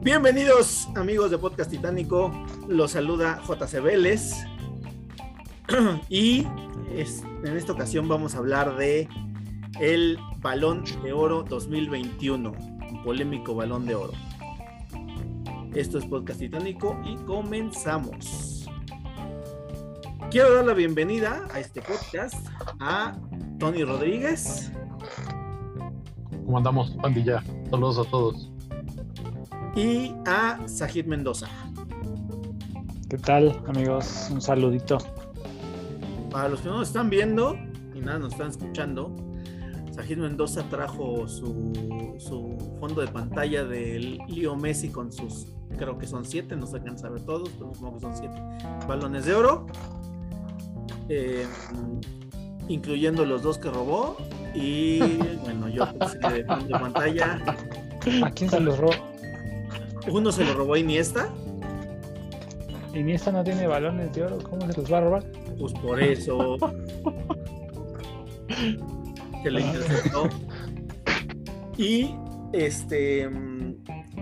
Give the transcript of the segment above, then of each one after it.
Bienvenidos amigos de Podcast Titánico, los saluda JC Vélez. Y en esta ocasión vamos a hablar de el Balón de Oro 2021, un polémico Balón de Oro. Esto es Podcast Titánico y comenzamos. Quiero dar la bienvenida a este podcast a Tony Rodríguez. ¿Cómo andamos, pandilla? Saludos a todos y a Sajid Mendoza. ¿Qué tal, amigos? Un saludito. Para los que no nos están viendo y nada nos están escuchando, Sajid Mendoza trajo su, su fondo de pantalla del Leo Messi con sus, creo que son siete, no se alcanza a ver todos, pero supongo que son siete balones de oro, eh, incluyendo los dos que robó. Y bueno, yo puse de fondo de pantalla. ¿A quién se los robó? Uno se lo robó a Iniesta. Iniesta no tiene balones de oro, ¿cómo se los va a robar? Pues por eso. que le interceptó. Y este.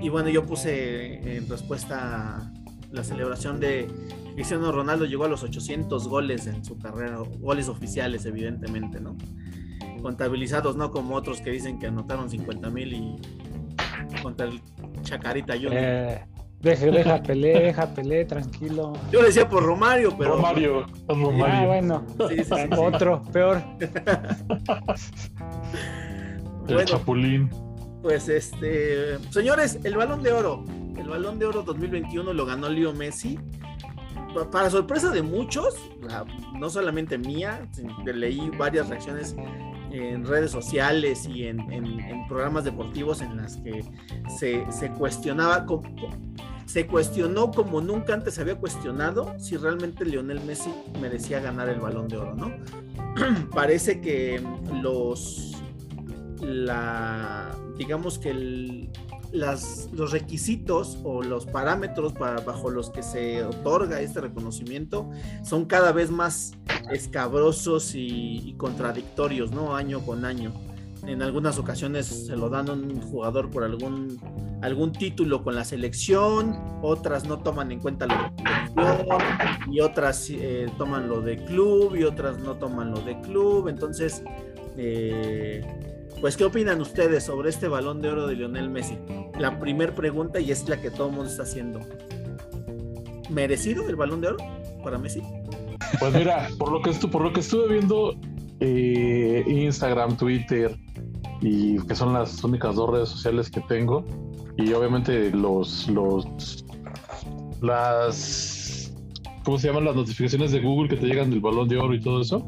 Y bueno, yo puse en respuesta la celebración de Cristiano Ronaldo llegó a los 800 goles en su carrera, goles oficiales, evidentemente, ¿no? Contabilizados, no como otros que dicen que anotaron 50 mil y contra el Chacarita Junior. Eh, deja, deja Pelé, deja Pelé, tranquilo. Yo decía por Romario, pero. Romario, Romario. Ah, bueno. Otro, peor. el Chapulín. Pues este. Señores, el balón de oro. El balón de oro 2021 lo ganó Leo Messi. Para sorpresa de muchos, no solamente mía, leí varias reacciones en redes sociales y en, programas deportivos en las que se, cuestionaba, se cuestionó como nunca antes se había cuestionado si realmente Lionel Messi merecía ganar el balón de oro, ¿no? Parece que los, la, digamos que el, los requisitos o los parámetros para, bajo los que se otorga este reconocimiento son cada vez más escabrosos y, contradictorios, ¿no? Año con año. En algunas ocasiones se lo dan a un jugador por algún, algún título con la selección, otras no toman en cuenta lo de selección, y otras eh, toman lo de club, y otras no toman lo de club. Entonces, eh, pues, ¿qué opinan ustedes sobre este balón de oro de Lionel Messi? La primera pregunta y es la que todo el mundo está haciendo. ¿Merecido el balón de oro para Messi? Pues mira, por lo que, por lo que estuve viendo eh, Instagram, Twitter y que son las únicas dos redes sociales que tengo y obviamente los los las ¿cómo se llaman las notificaciones de Google que te llegan del balón de oro y todo eso?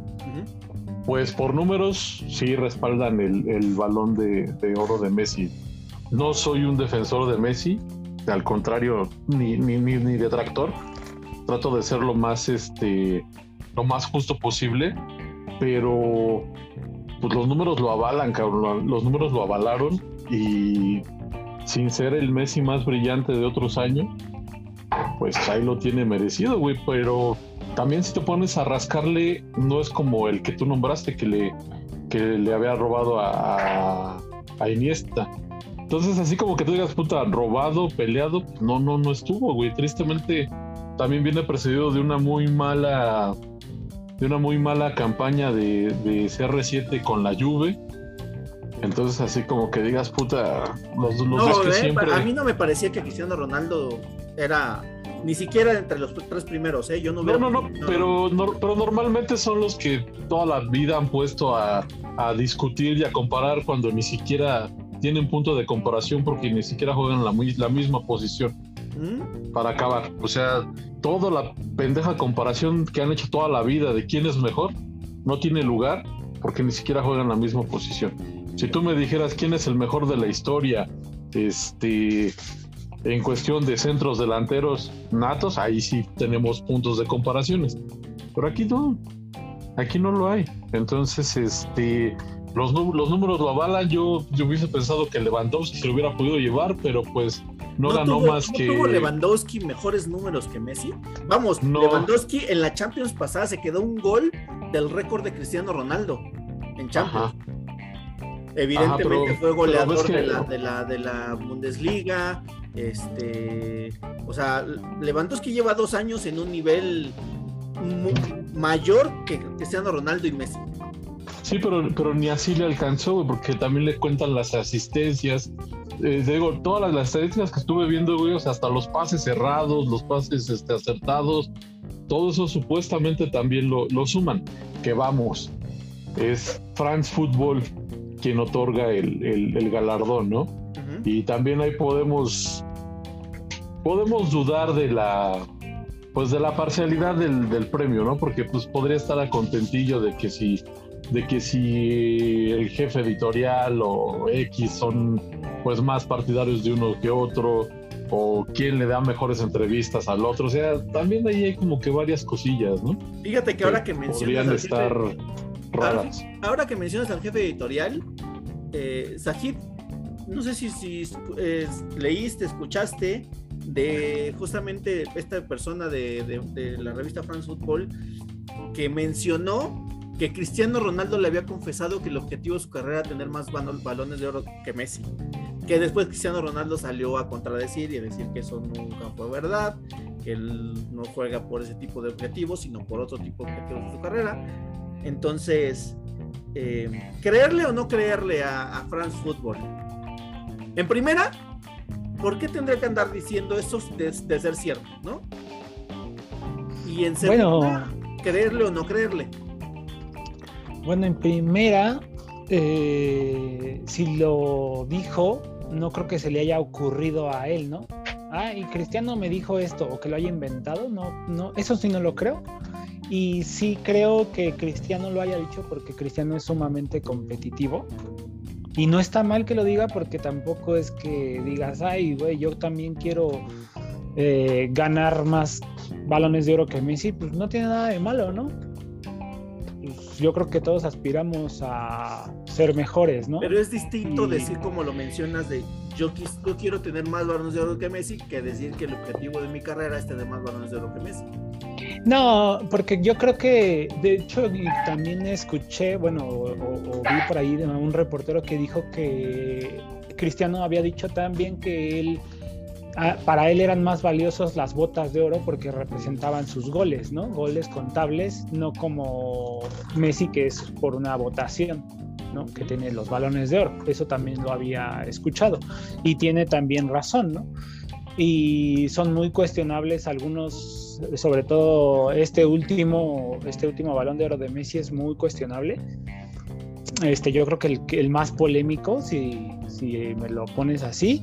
Pues por números sí respaldan el, balón de, oro de Messi. No soy un defensor de Messi, al contrario, ni, ni, ni, ni detractor. Trato de ser lo más, este, lo más justo posible, pero pues los números lo avalan, cabrón. Los números lo avalaron y sin ser el Messi más brillante de otros años, pues ahí lo tiene merecido, güey. Pero también si te pones a rascarle, no es como el que tú nombraste que le, que le había robado a, a Iniesta. Entonces, así como que tú digas, puta, robado, peleado, no, no, no estuvo, güey. Tristemente, también viene precedido de una muy mala, de una muy mala campaña de, de CR7 con la Juve. Entonces, así como que digas, puta, los, los que eh, siempre... A mí no me parecía que Cristiano Ronaldo era ni siquiera entre los tres primeros, ¿eh? Yo no No, no, no, pero, pero normalmente son los que toda la vida han puesto a, discutir y a comparar cuando ni siquiera tienen punto de comparación porque ni siquiera juegan la, la misma posición. ¿Mm? Para acabar. O sea, toda la pendeja comparación que han hecho toda la vida de quién es mejor no tiene lugar porque ni siquiera juegan la misma posición. Si tú me dijeras quién es el mejor de la historia, este en cuestión de centros delanteros natos, ahí sí tenemos puntos de comparaciones. Pero aquí no, aquí no lo hay. Entonces, este, los, los números lo avalan. Yo, yo hubiese pensado que Lewandowski se lo hubiera podido llevar, pero pues no, ganó más que. ¿Tuvo Lewandowski mejores números que Messi? Vamos, Lewandowski en la Champions pasada se quedó un gol del récord de Cristiano Ronaldo en Champions. Evidentemente fue goleador de, la, de, la, de la Bundesliga. Este, o sea, Lewandowski lleva dos años en un nivel mayor que Cristiano Ronaldo y Messi. Sí, pero, pero ni así le alcanzó, porque también le cuentan las asistencias. Eh, digo, todas las, estadísticas que estuve viendo, güey, o sea, hasta los pases cerrados, los pases este, acertados, todo eso supuestamente también lo, lo suman. Que vamos, es France Football quien otorga el, el, galardón, ¿no? Y también ahí podemos, podemos dudar de la, pues de la parcialidad del, del, premio, ¿no? Porque pues podría estar a contentillo de que si de que si el jefe editorial o X son pues más partidarios de uno que otro o quién le da mejores entrevistas al otro, o sea, también ahí hay como que varias cosillas, ¿no? Fíjate que ahora que mencionas podrían estar raras. Ahora, que mencionas al jefe editorial, eh, no sé si, si leíste, escuchaste de justamente esta persona de, de la revista France Football que mencionó que Cristiano Ronaldo le había confesado que el objetivo de su carrera era tener más balones de oro que Messi. Que después Cristiano Ronaldo salió a contradecir y a decir que eso nunca fue verdad, que él no juega por ese tipo de objetivos, sino por otro tipo de objetivos de su carrera. Entonces, eh, ¿creerle o no creerle a, France Football? En primera, ¿por qué tendría que andar diciendo eso de, ser cierto, no? Y en segunda, ¿creerle o no creerle? Bueno, en primera, eh, si lo dijo, no creo que se le haya ocurrido a él, ¿no? Ah, y Cristiano me dijo esto, o que lo haya inventado, no, no, eso sí no lo creo. Y sí creo que Cristiano lo haya dicho porque Cristiano es sumamente competitivo. Y no está mal que lo diga porque tampoco es que digas, ay, güey, yo también quiero eh, ganar más balones de oro que Messi. Pues no tiene nada de malo, ¿no? yo creo que todos aspiramos a ser mejores, ¿no? Pero es distinto decir como lo mencionas de yo, yo quiero tener más balones de oro que Messi que decir que el objetivo de mi carrera es tener más balones de oro que Messi. No, porque yo creo que, de hecho, también escuché, bueno, o, vi por ahí de un reportero que dijo que Cristiano había dicho también que él Ah, para él eran más valiosos las botas de oro porque representaban sus goles, ¿no? Goles contables, no como Messi que es por una votación, ¿no? Que tiene los balones de oro. Eso también lo había escuchado y tiene también razón, ¿no? Y son muy cuestionables algunos, sobre todo este último, este último balón de oro de Messi es muy cuestionable. Este, yo creo que el, el más polémico, si, si me lo pones así,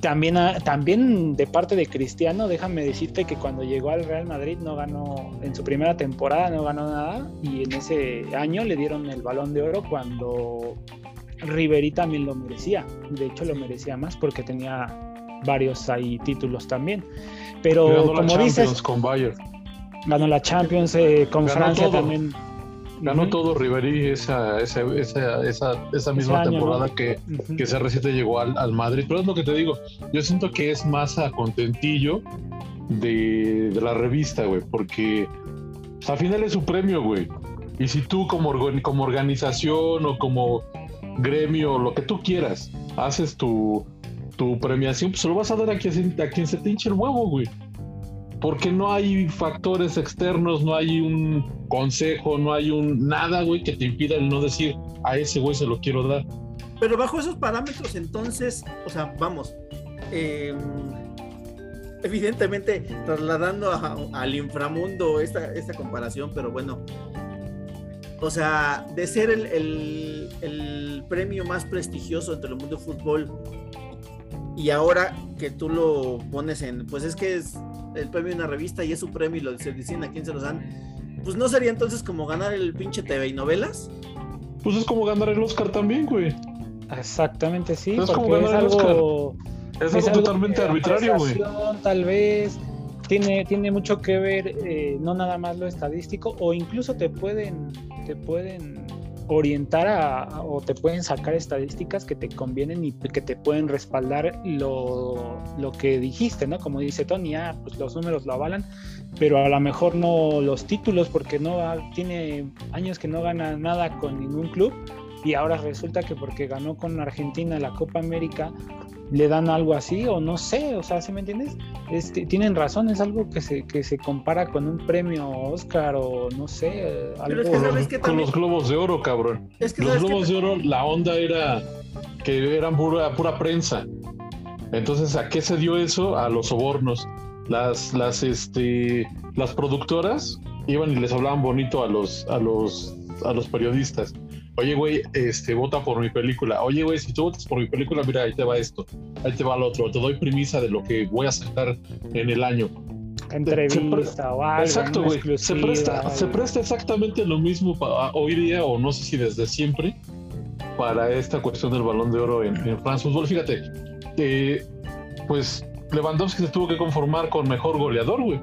también, también de parte de Cristiano, déjame decirte que cuando llegó al Real Madrid no ganó, en su primera temporada no ganó nada y en ese año le dieron el balón de oro cuando Ribery también lo merecía. De hecho lo merecía más porque tenía varios ahí títulos también. Pero como dices, con Bayern. Ganó la Champions eh, con Francia también Ganó todo Riverí esa, esa, esa, esa, misma temporada que, que se reciente llegó al, al, Madrid. Pero es lo que te digo, yo siento que es más a contentillo de, de la revista, güey, porque pues, al final es su premio, güey. Y si tú como, como organización o como gremio, lo que tú quieras, haces tu, tu premiación, pues se lo vas a dar a quien, a quien se te hinche el huevo, güey porque no hay factores externos, no hay un consejo, no hay un nada, güey, que te impida el no decir a ese güey se lo quiero dar. Pero bajo esos parámetros, entonces, o sea, vamos, em, evidentemente trasladando al inframundo esta, esta comparación, pero bueno, o sea, de ser el, el, premio más prestigioso entre el mundo del fútbol y ahora que tú lo pones en, pues es que es el premio de una revista y es su premio y lo se dicen a quién se los dan, pues no sería entonces como ganar el pinche TV y novelas. Pues es como ganar el Oscar también, güey. Exactamente, sí. Es como ganar el Oscar. Es, algo totalmente arbitrario, güey. Tal vez tiene, tiene mucho que ver, eh, no nada más lo estadístico, o incluso te pueden, te pueden orientar a, o te pueden sacar estadísticas que te convienen y que te pueden respaldar lo, lo que dijiste, ¿no? Como dice Tony, ah, pues los números lo avalan, pero a lo mejor no los títulos porque no tiene años que no gana nada con ningún club y ahora resulta que porque ganó con Argentina la Copa América le dan algo así o no sé, o sea, ¿sí me entiendes? Este, tienen razón, es algo que se, que se compara con un premio Oscar o no sé, algo... con los globos de oro, cabrón. los globos de oro, la onda era que eran pura, pura prensa. Entonces, ¿a qué se dio eso? A los sobornos. Las, las, este, las productoras iban y les hablaban bonito a los, a los, a los periodistas oye, güey, este, vota por mi película. Oye, güey, si tú votas por mi película, mira, ahí te va esto, ahí te va lo otro. Te doy premisa de lo que voy a sacar en el año. Entrevista o algo. Exacto, güey. Se presta, se presta exactamente lo mismo para hoy día, o no sé si desde siempre, para esta cuestión del balón de oro en, en France Football. Fíjate, eh, pues Lewandowski se tuvo que conformar con mejor goleador, güey.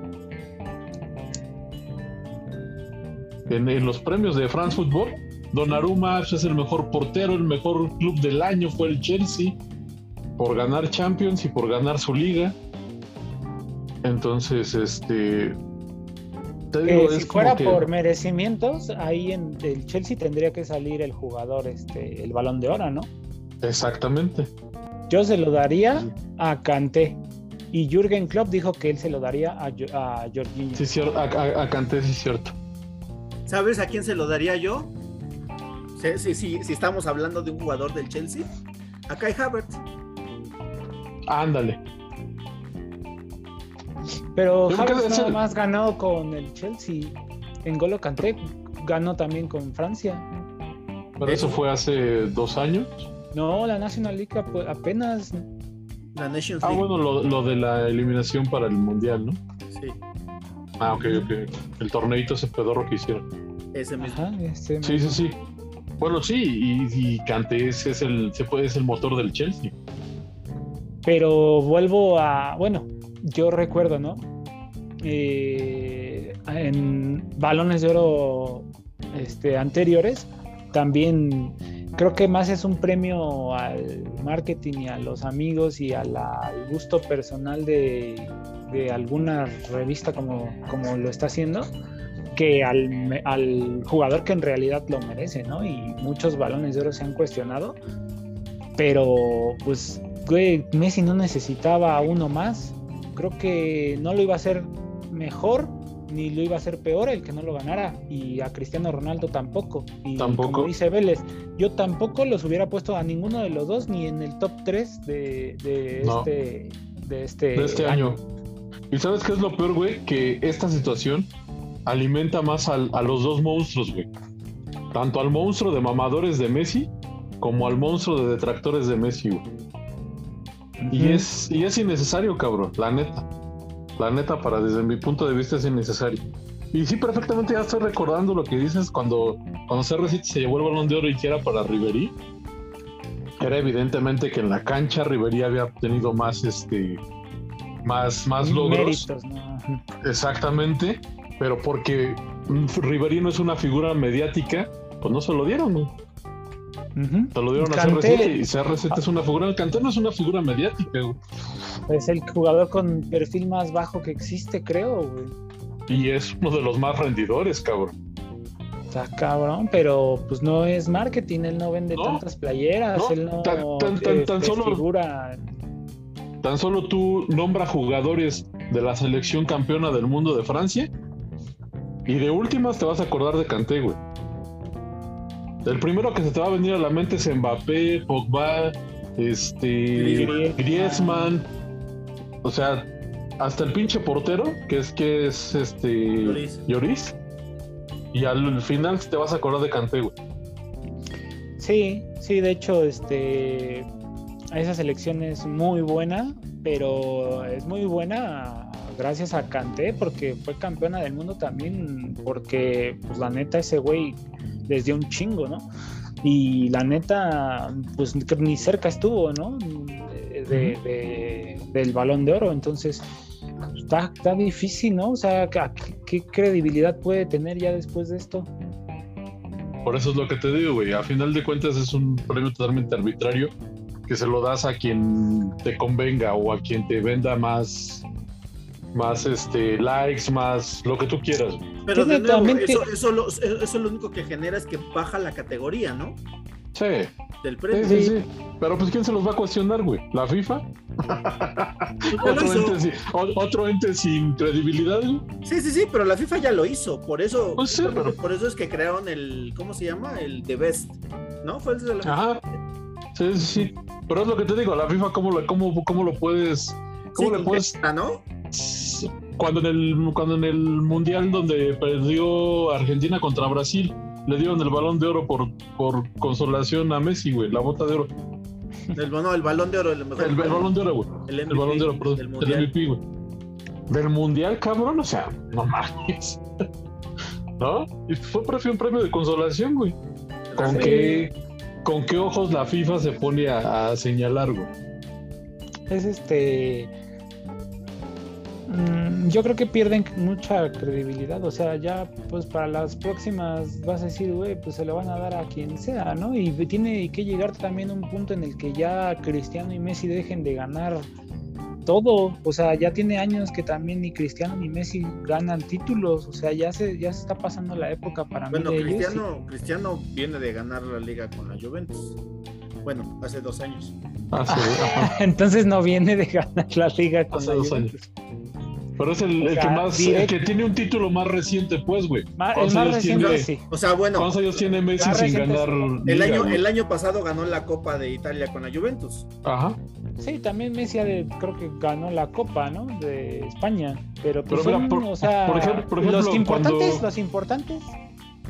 En, en, los premios de France Football Donnarumma es el mejor portero, el mejor club del año fue el Chelsea por ganar Champions y por ganar su liga. Entonces, este. si fuera por merecimientos, ahí en el Chelsea tendría que salir el jugador, este, el balón de oro, ¿no? Exactamente. Yo se lo daría a Kanté. Y Jürgen Klopp dijo que él se lo daría a, a Jorginho. Sí, a, a, a Kanté, sí es cierto. ¿Sabes a quién se lo daría yo? Si, si, si estamos hablando de un jugador del Chelsea, acá hay Havertz. Ándale. Pero Havertz nada más ganó con el Chelsea. En Golo Canté ganó también con Francia. Pero eso fue hace dos años. No, la National League apenas. La Nations ah, League. Ah, bueno, lo, lo, de la eliminación para el Mundial, ¿no? Sí. Ah, ok, ok. El torneito ese pedorro que hicieron. Ese mismo. sí, sí, sí. Bueno, sí, y, y Cantés es el, se puede, es el motor del Chelsea. Pero vuelvo a, bueno, yo recuerdo, ¿no? Eh, en balones de oro este, anteriores, también creo que más es un premio al marketing y a los amigos y al gusto personal de, de alguna revista como, como lo está haciendo que al, jugador que en realidad lo merece, ¿no? Y muchos balones de oro se han cuestionado, pero pues, güey, Messi no necesitaba uno más. Creo que no lo iba a hacer mejor ni lo iba a hacer peor el que no lo ganara y a Cristiano Ronaldo tampoco. Y tampoco. como dice Vélez, yo tampoco los hubiera puesto a ninguno de los dos ni en el top 3 de, este, de este, este año. ¿Y sabes qué es lo peor, güey? Que esta situación alimenta más a los dos monstruos, güey. Tanto al monstruo de mamadores de Messi como al monstruo de detractores de Messi, güey. y, es, y es innecesario, cabrón, la neta. La neta, para desde mi punto de vista es innecesario. Y sí, perfectamente ya estoy recordando lo que dices cuando, cuando CR7 se llevó el balón de oro y que era para Riverí. Era evidentemente que en la cancha Riverí había obtenido más, este, más, más logros. Exactamente pero porque Ribery no es una figura mediática, pues no se lo dieron, ¿no? Se lo dieron a CR7 y CR7 es una figura. Canté no es una figura mediática, güey. Es el jugador con perfil más bajo que existe, creo, güey. Y es uno de los más rendidores, cabrón. Está cabrón, pero pues no es marketing, él no vende tantas playeras, él no tan, tan, tan, solo, figura. Tan solo tú nombra jugadores de la selección campeona del mundo de Francia y de últimas te vas a acordar de Kanté, güey. El primero que se te va a venir a la mente es Mbappé, Pogba, este, Griezmann. O sea, hasta el pinche portero, que es que es este Lloris. Y al final te vas a acordar de Kanté, güey. Sí, sí, de hecho, este esa selección es muy buena, pero es muy buena gracias a Kanté, porque fue campeona del mundo también, porque pues la neta ese güey les dio un chingo, ¿no? Y la neta, pues ni cerca estuvo, ¿no? De, del balón de oro, entonces está, está difícil, ¿no? O sea, ¿qué, credibilidad puede tener ya después de esto? Por eso es lo que te digo, güey. A final de cuentas es un premio totalmente arbitrario que se lo das a quien te convenga o a quien te venda más más este likes, más lo que tú quieras. Pero de nuevo, eso, eso, lo, eso lo único que genera es que baja la categoría, ¿no? Sí. Del premio. Sí, sí, Pero pues ¿quién se los va a cuestionar, güey? ¿La FIFA? ¿Otro, ente sin, credibilidad, güey? Sí, sí, sí, pero la FIFA ya lo hizo. Por eso, pues por, eso es que crearon el, ¿cómo se llama? El The Best, ¿no? Fue el de la Ajá. Sí, sí, sí. Pero es lo que te digo, la FIFA, ¿cómo, lo, cómo, cómo lo puedes... ¿Cómo le puedes... ¿no? Cuando en, el, cuando en el Mundial donde perdió Argentina contra Brasil, le dieron el balón de oro por, por consolación a Messi, güey, la bota de oro. El, no, el balón de oro, el mejor. El, balón de oro, güey. El, balón de oro, perdón. El MVP, güey. Del mundial, cabrón, o sea, no mames. ¿No? Y fue un premio de consolación, güey. ¿Con qué, ¿Con qué ojos la FIFA se pone a, a señalar, güey? Es este yo creo que pierden mucha credibilidad. O sea, ya pues para las próximas vas a decir, güey, pues se lo van a dar a quien sea, ¿no? Y tiene que llegar también un punto en el que ya Cristiano y Messi dejen de ganar todo. O sea, ya tiene años que también ni Cristiano ni Messi ganan títulos. O sea, ya se, ya se está pasando la época para bueno, mí. Bueno, Cristiano, Cristiano viene de ganar la liga con la Juventus. Bueno, hace dos años. Entonces no viene de ganar la liga con hace dos Años. Pero es el, que más, el que tiene un título más reciente, pues, güey. el más reciente, sí. O sea, bueno. ¿Cuántos años tiene Messi sin ganar? El año, el año pasado ganó la Copa de Italia con la Juventus. Ajá. Sí, también Messi creo que ganó la Copa, ¿no? De España. Pero, pues o sea, por ejemplo, los importantes, los importantes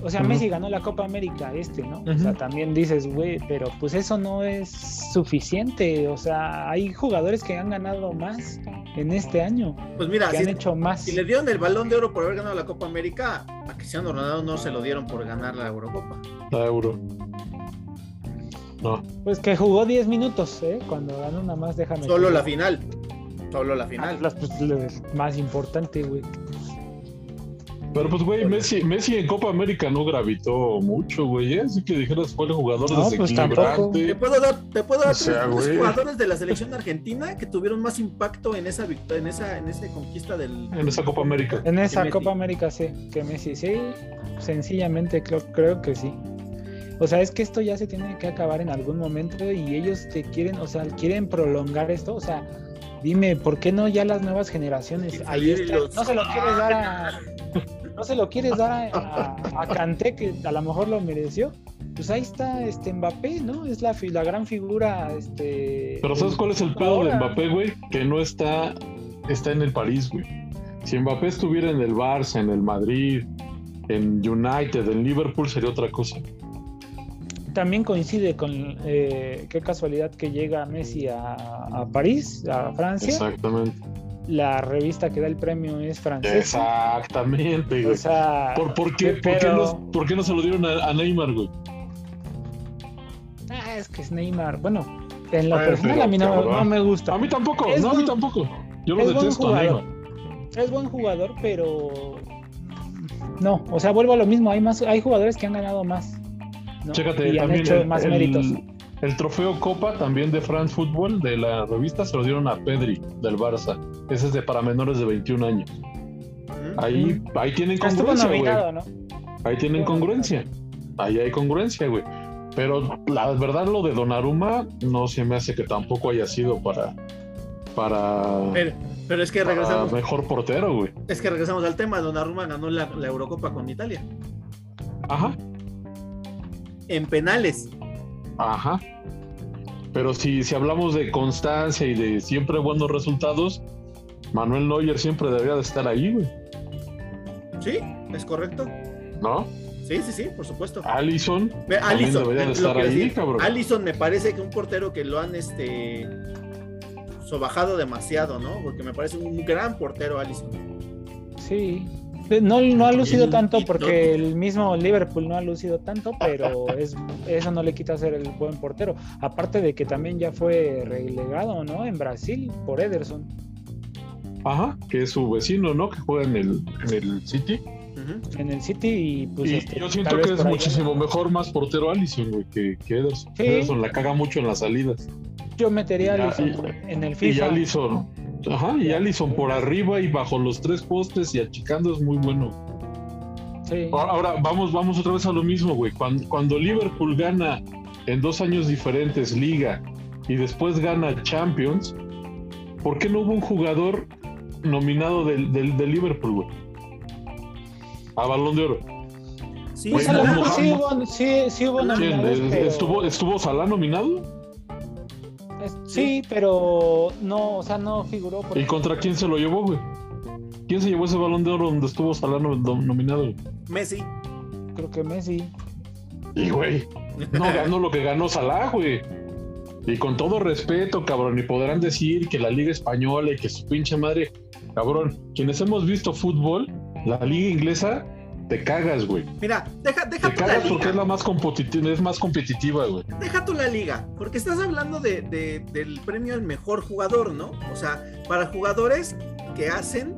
o sea, Messi ganó la Copa América este, ¿no? O sea, también dices, güey, pero pues eso no es suficiente. O sea, hay jugadores que han ganado más en este año. Pues mira, que han hecho más. Si le dieron el balón de oro por haber ganado la Copa América, a Cristiano Ronaldo no se lo dieron por ganar la Eurocopa. La Euro. No. Pues que jugó 10 minutos, ¿eh? Cuando ganó una más, déjame. Solo la final. Solo la final. Ah, pues, más importante, güey. Pero pues, güey, Messi, Messi en Copa América no gravitó mucho, güey. ¿eh? Así que dijeras fue el jugador no, pues desequilibrante. te puedo dar, te puedo dar jugadores de la selección argentina que tuvieron más impacto en esa en esa, en esa conquista del. En esa Copa América. En esa Copa América, sí. Que Messi, sí. Sencillamente creo, creo que sí. O sea, es que esto ya se tiene que acabar en algún momento y ellos te quieren, o sea, quieren prolongar esto. O sea, dime, ¿por qué no ya las nuevas generaciones? Ahí está. No se lo quieres dar a no se lo quieres dar a, a, Kanté, que a lo mejor lo mereció. Pues ahí está este Mbappé, ¿no? Es la, la gran figura. Este, Pero ¿sabes cuál es el pedo de Mbappé, güey? Que no está, está en el París, güey. Si Mbappé estuviera en el Barça, en el Madrid, en United, en Liverpool, sería otra cosa. También coincide con eh, qué casualidad que llega Messi a, a París, a Francia. Exactamente la revista que da el premio es francesa. Exactamente, güey. O sea, ¿Por, qué, ¿por, qué no, se lo dieron a, Neymar, güey? Ah, es que es Neymar. Bueno, en lo personal a mí no, me gusta. A mí tampoco, no, a mí tampoco. Yo lo detesto a Neymar. Es buen jugador, pero no, o sea, vuelvo a lo mismo, hay más hay jugadores que han ganado más. Chécate, y también han hecho más méritos. El trofeo Copa también de France Football de la revista se lo dieron a Pedri del Barça. Ese es de para menores de 21 años. Ahí, ahí tienen congruencia, güey. Ahí tienen congruencia. Ahí hay congruencia, güey. Pero la verdad lo de Donnarumma no se me hace que tampoco haya sido para para pero, es que regresamos mejor portero, güey. Es que regresamos al tema, Donnarumma ganó la, la Eurocopa con Italia. Ajá. En penales. Ajá. Pero si, si hablamos de constancia y de siempre buenos resultados, Manuel Neuer siempre debería de estar ahí, güey. Sí, es correcto. ¿No? Sí, sí, sí, por supuesto. Allison. Allison debería de estar ahí, cabrón. Allison me parece que un portero que lo han este sobajado demasiado, ¿no? Porque me parece un gran portero Allison. Sí, no, no ha lucido tanto porque el mismo Liverpool no ha lucido tanto, pero es, eso no le quita ser el buen portero. Aparte de que también ya fue relegado, ¿no? En Brasil por Ederson. Ajá, que es su vecino, ¿no? Que juega en el, en el City. en el City y pues este, yo siento que es muchísimo mejor más portero Allison, güey, que, que Ederson. Ederson la caga mucho en las salidas. Yo metería a Allison en el FIFA. Y Allison, ajá, y Allison por arriba y bajo los tres postes y achicando es muy bueno. Sí. Ahora, vamos, vamos otra vez a lo mismo, güey. Cuando, cuando Liverpool gana en dos años diferentes Liga y después gana Champions, ¿por qué no hubo un jugador nominado del, del, del Liverpool, güey? A Balón de Oro. Sí, sí, hubo, sí, sí hubo nominados, ¿Estuvo, ¿Estuvo Salah nominado? Sí, pero no, o sea, no figuró. ¿Y contra quién se lo llevó, güey? ¿Quién se llevó ese balón de oro donde estuvo Salah nominado? Messi. Creo que Messi. Y, güey, no ganó lo que ganó Salah, güey. Y con todo respeto, cabrón, y podrán decir que la Liga Española y que su pinche madre, cabrón, quienes hemos visto fútbol, la Liga Inglesa, te cagas, güey. Mira, deja, deja te cagas porque es la más competitiva, es más competitiva, güey. Deja tú la liga, porque estás hablando de, del premio al mejor jugador, ¿no? O sea, para jugadores que hacen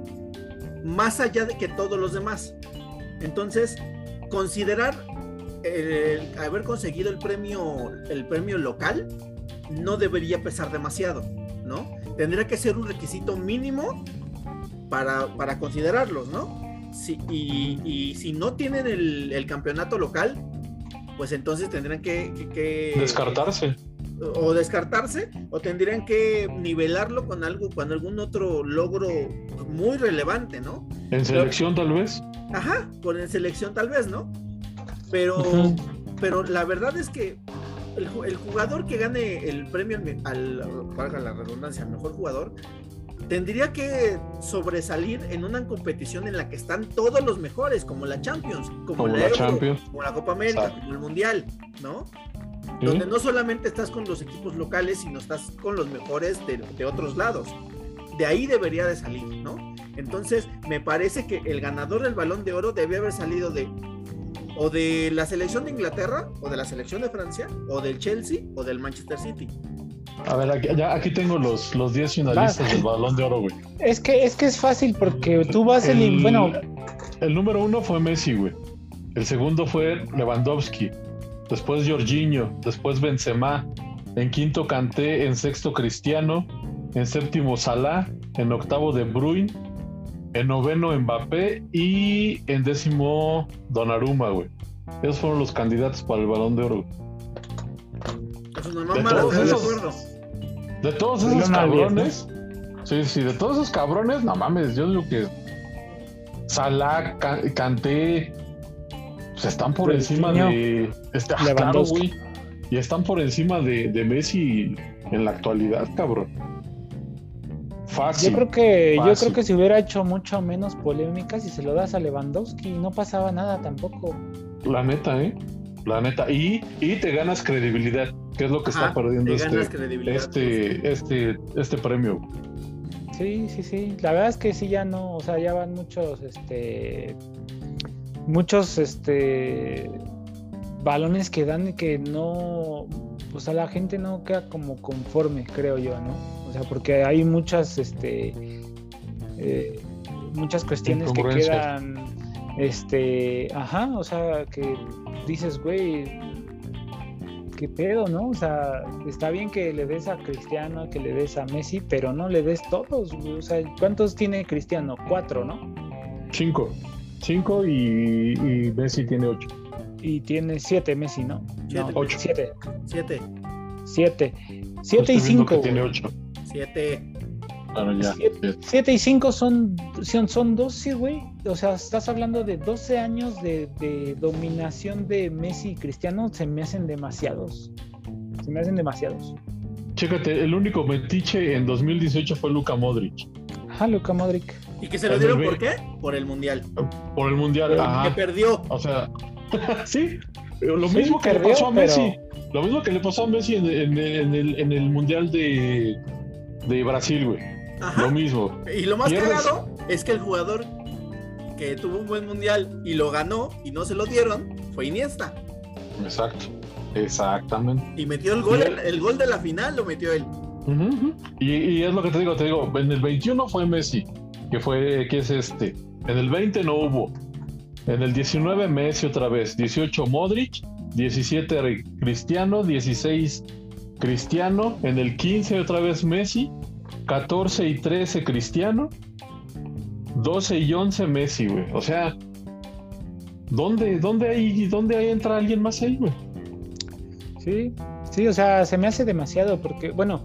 más allá de que todos los demás. Entonces, considerar el haber conseguido el premio, el premio local no debería pesar demasiado, ¿no? Tendría que ser un requisito mínimo para, para considerarlos, ¿no? Y, si no tienen el, campeonato local, pues entonces tendrán que, descartarse. O descartarse, o tendrían que nivelarlo con algo, con algún otro logro muy relevante, ¿no? En selección tal vez. Ajá, con en selección tal vez, ¿no? Pero, pero la verdad es que el, jugador que gane el premio al, valga la redundancia, al mejor jugador, tendría que sobresalir en una competición en la que están todos los mejores, como la Champions, como, la, Euro, como la Copa América, como el Mundial, ¿no? Donde no solamente estás con los equipos locales, sino estás con los mejores de, otros lados. De ahí debería de salir, ¿no? Entonces, me parece que el ganador del balón de oro debe haber salido de o de la selección de Inglaterra, o de la selección de Francia, o del Chelsea, o del Manchester City. A ver, aquí, ya, aquí tengo los, los 10 finalistas del balón de oro, güey. Es que, es que es fácil porque tú vas el, bueno. El número uno fue Messi, güey. El segundo fue Lewandowski. Después Jorginho. Después Benzema. En quinto Kanté. En sexto Cristiano. En séptimo Salah. En octavo De Bruyne. En noveno Mbappé. Y en décimo Donnarumma, güey. Esos fueron los candidatos para el balón de oro. De todos esos, de todos esos cabrones. Sí, sí, de todos esos cabrones, no mames, yo digo que Salah, Canté, pues están por encima de. Este, ah, y están por encima de, de, Messi en la actualidad, cabrón. Fácil. Yo creo que, yo creo que si hubiera hecho mucho menos polémica, si se lo das a Lewandowski, no pasaba nada tampoco. La neta, ¿eh? La neta. Y, y te ganas credibilidad que es lo que está perdiendo este, este, este, este premio. Sí, sí, sí. La verdad es que sí ya no, o sea, ya van muchos, este, muchos, este, balones que dan y que no, o sea, la gente no queda como conforme, creo yo, ¿no? O sea, porque hay muchas, este, eh, muchas cuestiones que quedan, este, ajá, o sea, que dices, güey, qué pedo, ¿no? O sea, está bien que le des a Cristiano, que le des a Messi, pero no le des todos. O sea, ¿cuántos tiene Cristiano? Cuatro, ¿no? Cinco. Cinco y, Messi tiene ocho. Y tiene siete Messi, ¿no? Siete. ocho. Siete. Siete. Siete. Siete y cinco. tiene ocho. Siete. Siete, y cinco son, son, son 12, güey. O sea, estás hablando de 12 años de, dominación de Messi y Cristiano. Se me hacen demasiados. Se me hacen demasiados. Chécate, el único metiche en 2018 fue Luka Modric. Ah, Luka Modric. ¿Y que se lo dieron por qué? Por el Mundial. Por el Mundial. Que perdió. O sea, sí. Lo mismo que le pasó a Messi. Lo mismo que le pasó a Messi en, el, en el Mundial de, de Brasil, güey. Lo mismo. Y lo más cagado es que el jugador que tuvo un buen mundial y lo ganó y no se lo dieron fue Iniesta. Exacto. Exactamente. Y metió el gol, el, gol de la final lo metió él. y, es lo que te digo, te digo, en el 21 fue Messi, que fue, que es este. En el 20 no hubo. En el 19 Messi otra vez, 18 Modric, 17 Cristiano, 16 Cristiano, en el 15 otra vez Messi, 14 y 13 Cristiano, 12 y 11 Messi, güey. O sea, ¿dónde, dónde, hay, ¿dónde entra alguien más ahí, güey? Sí, sí, o sea, se me hace demasiado porque, bueno,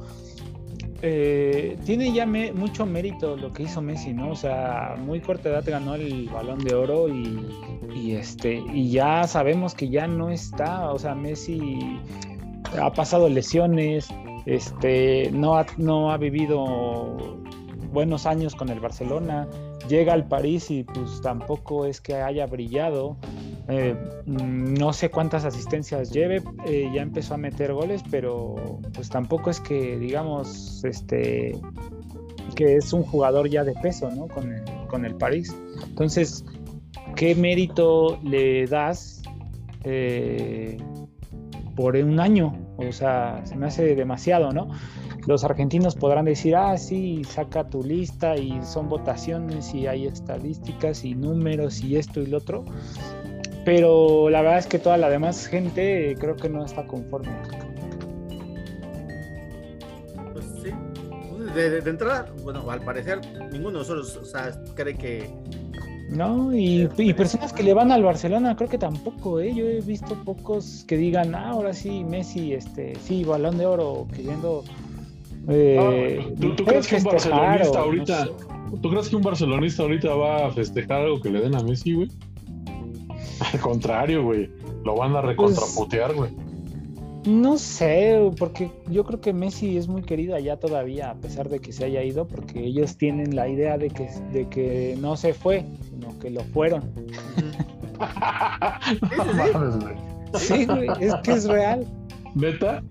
eh, tiene ya mucho mérito lo que hizo Messi, ¿no? O sea, muy corta edad ganó el balón de oro y, este y ya sabemos que ya no está, o sea, Messi ha pasado lesiones, este, no ha, no ha vivido buenos años con el Barcelona, llega al París y pues tampoco es que haya brillado. Eh, no sé cuántas asistencias lleve, eh, ya empezó a meter goles, pero pues tampoco es que digamos este que es un jugador ya de peso, ¿no? Con el, con el París. Entonces, ¿qué mérito le das eh, por un año? O sea, se me hace demasiado, ¿no? Los argentinos podrán decir, ah, sí, saca tu lista y son votaciones y hay estadísticas y números y esto y lo otro pero la verdad es que toda la demás gente creo que no está conforme. Pues sí, de, entrada, bueno, al parecer ninguno de nosotros o sea, cree que... No, y, personas que le van al Barcelona, creo que tampoco, ¿eh? Yo he visto pocos que digan, ah, ahora sí, Messi, este, sí, balón de oro, queriendo... Eh, ¿tú, crees que un barcelonista ahorita... ¿Tú crees que un barcelonista ahorita va a festejar algo que le den a Messi, güey? Al contrario, güey. Lo van a recontraputear, güey. no sé, porque yo creo que Messi es muy querido allá todavía, a pesar de que se haya ido, porque ellos tienen la idea de que, de que no se fue, sino que lo fueron. sí, güey, es que es real. ¿Neta?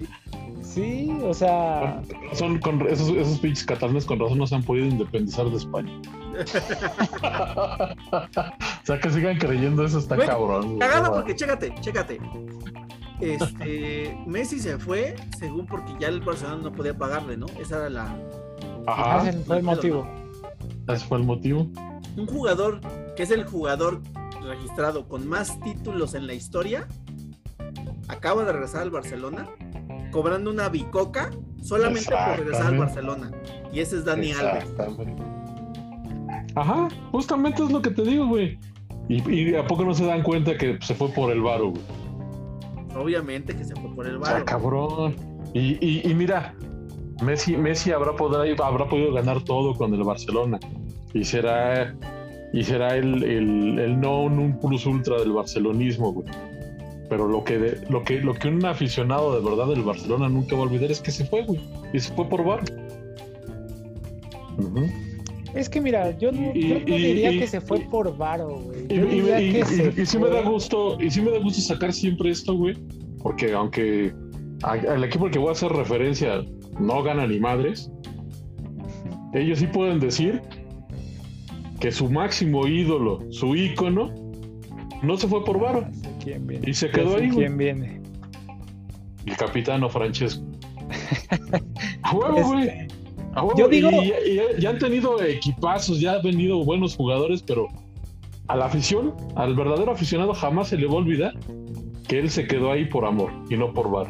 Sí, o sea. Son con esos, esos pinches catalanes con razón no se han podido independizar de España. o sea, que sigan creyendo eso está cabrón. Cagado porque, chécate, chécate. Este, Messi se fue según porque ya el Barcelona no podía pagarle, ¿no? Esa era la. Ajá. Ese fue el motivo. Ese fue el motivo. Un jugador que es el jugador registrado con más títulos en la historia acaba de regresar al Barcelona cobrando una bicoca solamente por regresar al Barcelona. Y ese es Dani Alves. Ajá, justamente es lo que te digo, güey. Y, a poco no se dan cuenta que se fue por el varo, güey. Obviamente que se fue por el varo. cabrón. Y, y, mira, Messi, Messi habrá, habrá podido ganar todo con el Barcelona. Y será, y será el, el, el no un plus ultra del barcelonismo, güey. Pero lo que, lo, que, lo que un aficionado de verdad del Barcelona nunca va a olvidar es que se fue, güey. Y se fue por bar. Es que mira, yo no, diría que se fue por varo, güey. Y, sí me da gusto, y sí me da gusto sacar siempre esto, güey. Porque aunque el equipo al que voy a hacer referencia no gana ni madres, ellos sí pueden decir que su máximo ídolo, su ícono, no se fue por varo. Y se quedó ahí. ¿Quién viene? El capitano Francesco. güey. Este, yo digo. Y, ya han tenido equipazos, ya han venido buenos jugadores, pero a la afición, al verdadero aficionado, jamás se le va a olvidar que él se quedó ahí por amor y no por bar.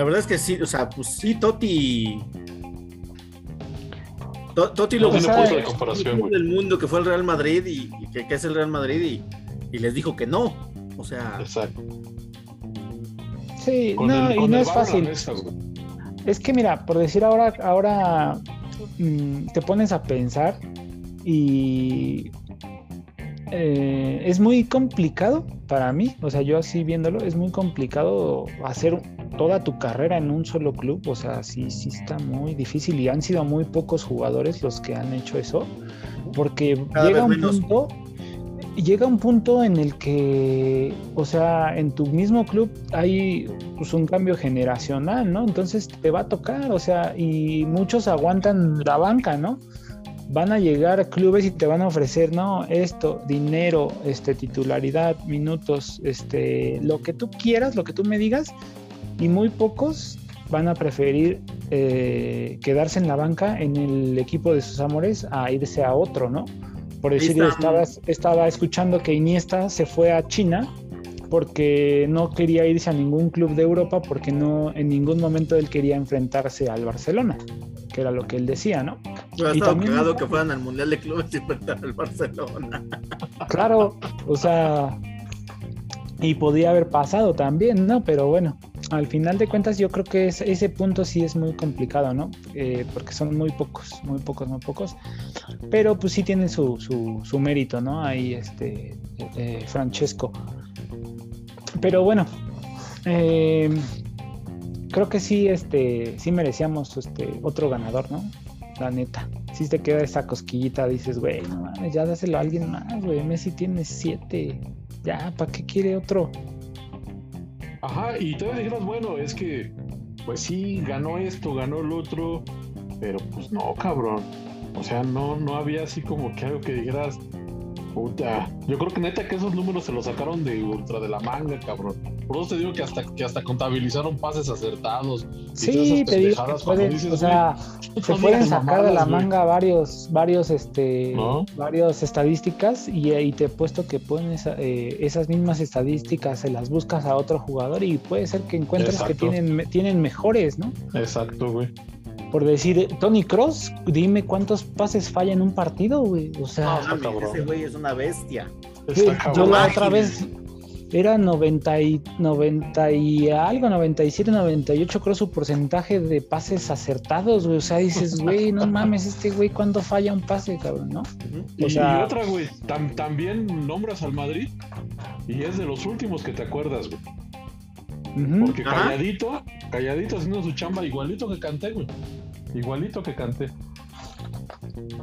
La verdad es que sí, o sea, pues sí, Totti. Totti lo que no de comparación, del mundo que fue el Real Madrid y, que, es el Real Madrid y, les dijo que no. O sea. Exacto. Sí, no, y no es fácil. es que mira, por decir ahora, ahora mm, te pones a pensar y eh, es muy complicado para mí, o sea, yo así viéndolo, es muy complicado hacer toda tu carrera en un solo club, o sea, sí, sí está muy difícil y han sido muy pocos jugadores los que han hecho eso, porque llega un punto llega un punto en el que, o sea, en tu mismo club hay pues, un cambio generacional, ¿no? Entonces te va a tocar, o sea, y muchos aguantan la banca, ¿no? Van a llegar clubes y te van a ofrecer, no, esto, dinero, este, titularidad, minutos, este, lo que tú quieras, lo que tú me digas, y muy pocos van a preferir eh, quedarse en la banca en el equipo de sus amores a irse a otro, ¿no? Por decir, estaba, estaba escuchando que Iniesta se fue a China porque no quería irse a ningún club de Europa porque no en ningún momento él quería enfrentarse al Barcelona, que era lo que él decía, ¿no? Pero y también que fueran al Mundial de Clubes y enfrentar al Barcelona. Claro, o sea, y podía haber pasado también, ¿no? Pero bueno, al final de cuentas yo creo que ese punto sí es muy complicado, ¿no? Eh, porque son muy pocos, muy pocos, muy pocos. Pero pues sí tiene su, su, mérito, ¿no? Ahí este eh, Francesco. Pero bueno, eh, creo que sí, este, sí merecíamos este, otro ganador, ¿no? La neta. Si te queda esa cosquillita, dices, güey, no mames, ya dáselo a alguien más, güey. Messi tiene siete. Ya, ¿para qué quiere otro? Ajá, y todavía dijeras, bueno, es que, pues sí, ganó esto, ganó el otro, pero pues no, cabrón. O sea, no, no había así como que algo que dijeras, Puta, yo creo que neta que esos números se los sacaron de ultra de la manga, cabrón. Por eso te digo que hasta, que hasta contabilizaron pases acertados. Sí, te digo o sea, se pueden sacar de la manga varios, varios, este, varios estadísticas y, y, te he puesto que pones eh, esas mismas estadísticas, se las buscas a otro jugador y puede ser que encuentres que tienen, tienen mejores, ¿no? Exacto, güey por decir, Tony Cross, dime cuántos pases falla en un partido, güey. O sea, ese güey es una bestia. yo la otra vez era 90 y, 90 y algo, 97, 98 creo su porcentaje de pases acertados, güey. O sea, dices, güey, no mames, este güey cuando falla un pase, cabrón, ¿no? y, otra, güey, también nombras al Madrid y es de los últimos que te acuerdas, güey. Porque calladito, calladito haciendo su chamba, igualito que canté, güey. Igualito que canté.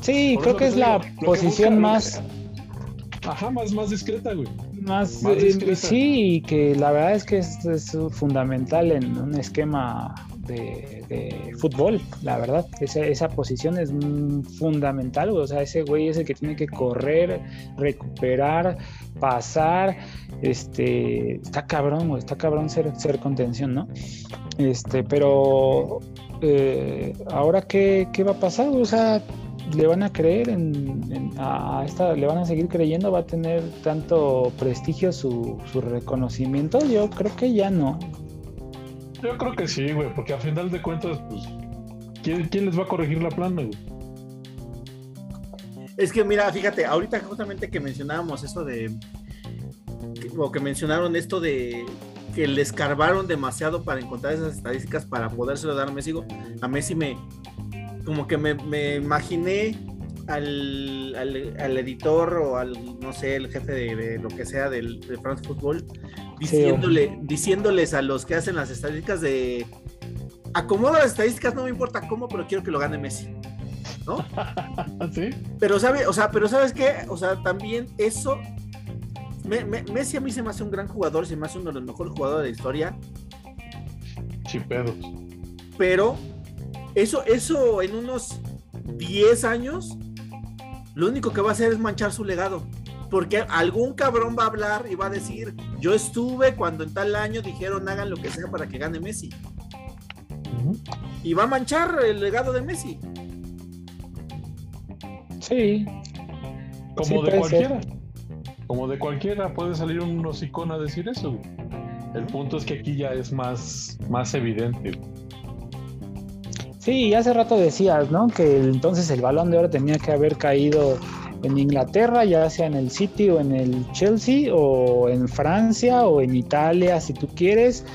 Sí, creo que es la posición más. Ajá, más, más discreta, güey. Más, eh, sí, que la verdad es que es, fundamental en un esquema de, fútbol, la verdad. Esa, esa posición es fundamental, O sea, ese güey es el que tiene que correr, recuperar, pasar. Este, está cabrón, güey, está cabrón ser, ser contención, ¿no? Este, pero eh, ahora qué, qué va a pasar, o sea, le van a creer en, a esta, le van a seguir creyendo, va a tener tanto prestigio su, su reconocimiento, yo creo que ya no. Yo creo que sí, güey, porque a final de cuentas, pues, ¿quién, les va a corregir la plana, güey? Es que mira, fíjate, ahorita justamente que mencionábamos eso de, o que mencionaron esto de que le escarbaron demasiado para encontrar esas estadísticas para podérselo dar a Messi. A Messi me, como que me, imaginé al, al, editor o al, no sé, el jefe de, lo que sea del, de France Football, diciéndole, diciéndoles a los que hacen las estadísticas de acomodo las estadísticas, no me importa cómo, pero quiero que lo gane Messi. ¿No? ¿Sí? Pero sabe, o sea, pero sabes qué, o sea, también eso Messi a mí se me hace un gran jugador, se me hace uno de los mejores jugadores de la historia. Sí, pedos. Pero eso, eso en unos 10 años, lo único que va a hacer es manchar su legado. Porque algún cabrón va a hablar y va a decir, yo estuve cuando en tal año dijeron hagan lo que sea para que gane Messi. Y va a manchar el legado de Messi. Sí. Como de cualquiera. Como de cualquiera puede salir un hocicón a decir eso. El punto es que aquí ya es más, más evidente. Sí, hace rato decías, ¿no? Que entonces el balón de oro tenía que haber caído en Inglaterra, ya sea en el City o en el Chelsea, o en Francia o en Italia, si tú quieres,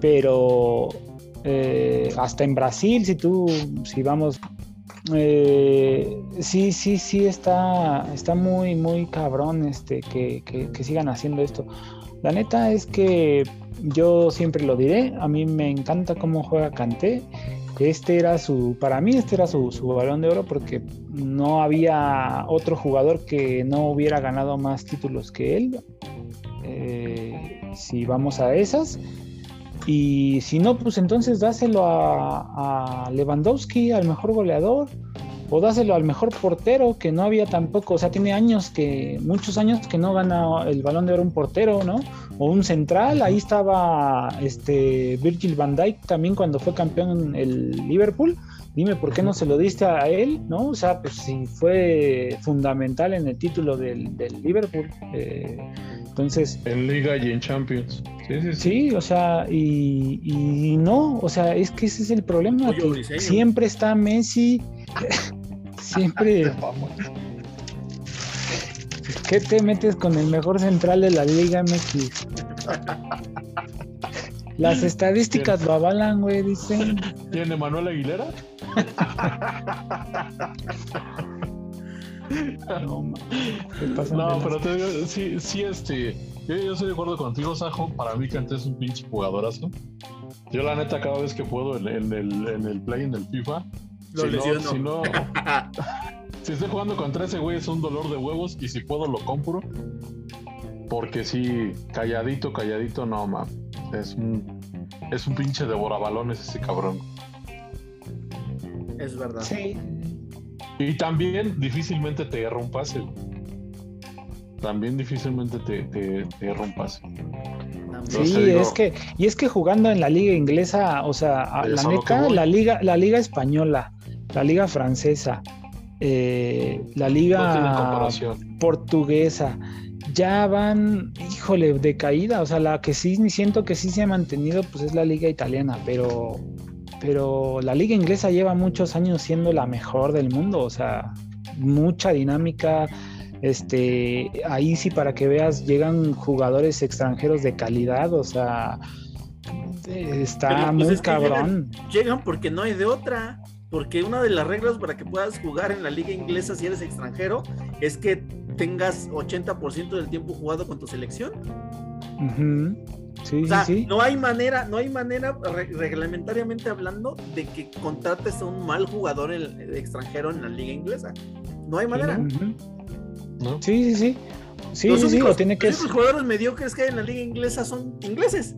pero eh, hasta en Brasil, si tú, si vamos eh, sí, sí, sí, está, está muy, muy cabrón este, que, sigan haciendo esto. La neta es que yo siempre lo diré, a mí me encanta cómo juega Kanté este era su, para mí este era su, balón de oro porque no había otro jugador que no hubiera ganado más títulos que él. Eh, si vamos a esas. Y si no, pues entonces dáselo a, a Lewandowski, al mejor goleador o dáselo al mejor portero que no había tampoco, o sea, tiene años que, muchos años que no gana el balón de oro un portero, ¿no? O un central, ahí estaba este Virgil van Dijk también cuando fue campeón en el Liverpool. Dime por qué no se lo diste a él, ¿no? O sea, pues sí fue fundamental en el título del, Liverpool. Eh, entonces. En Liga y en Champions. Sí, sí, sí. o sea, y, y, no, o sea, es que ese es el problema, que siempre está Messi Siempre. ¿Qué te metes con el mejor central de la Liga MX? Las estadísticas lo avalan, güey, dicen. ¿Tiene Manuel Aguilera? no, no pero te digo, sí, sí, este. Yo, yo, estoy de acuerdo contigo, Sajo. Para mí, que antes es un pinche jugadorazo. Yo, la neta, cada vez que puedo en, el, en el play, en el FIFA, si No, si estoy jugando contra ese güey es un dolor de huevos y si puedo lo compro. Porque si calladito, calladito, no, ma. Es un, es un pinche devorabalones ese cabrón. Es verdad. Sí. Y también difícilmente te erra un pase. También difícilmente te, te, te Sí, es que, y es que jugando en la liga inglesa, o sea, la neta, la liga, la liga española, la liga francesa, eh, la liga portuguesa, ya van, híjole, de caída, o sea, la que sí siento que sí se ha mantenido, pues es la liga italiana, pero, pero la liga inglesa lleva muchos años siendo la mejor del mundo, o sea, mucha dinámica, este, ahí sí para que veas, llegan jugadores extranjeros de calidad, o sea, está pues, muy cabrón. llegan, porque no hay de otra porque una de las reglas para que puedas jugar en la liga inglesa si eres extranjero es que tengas 80% del tiempo jugado con tu selección. Sí, sí, sí. no hay manera, no hay manera reglamentariamente hablando de que contrates a un mal jugador extranjero en la liga inglesa. No hay manera. Sí, sí, sí. Sí, los sí, tiene que los jugadores mediocres que hay en la liga inglesa son ingleses.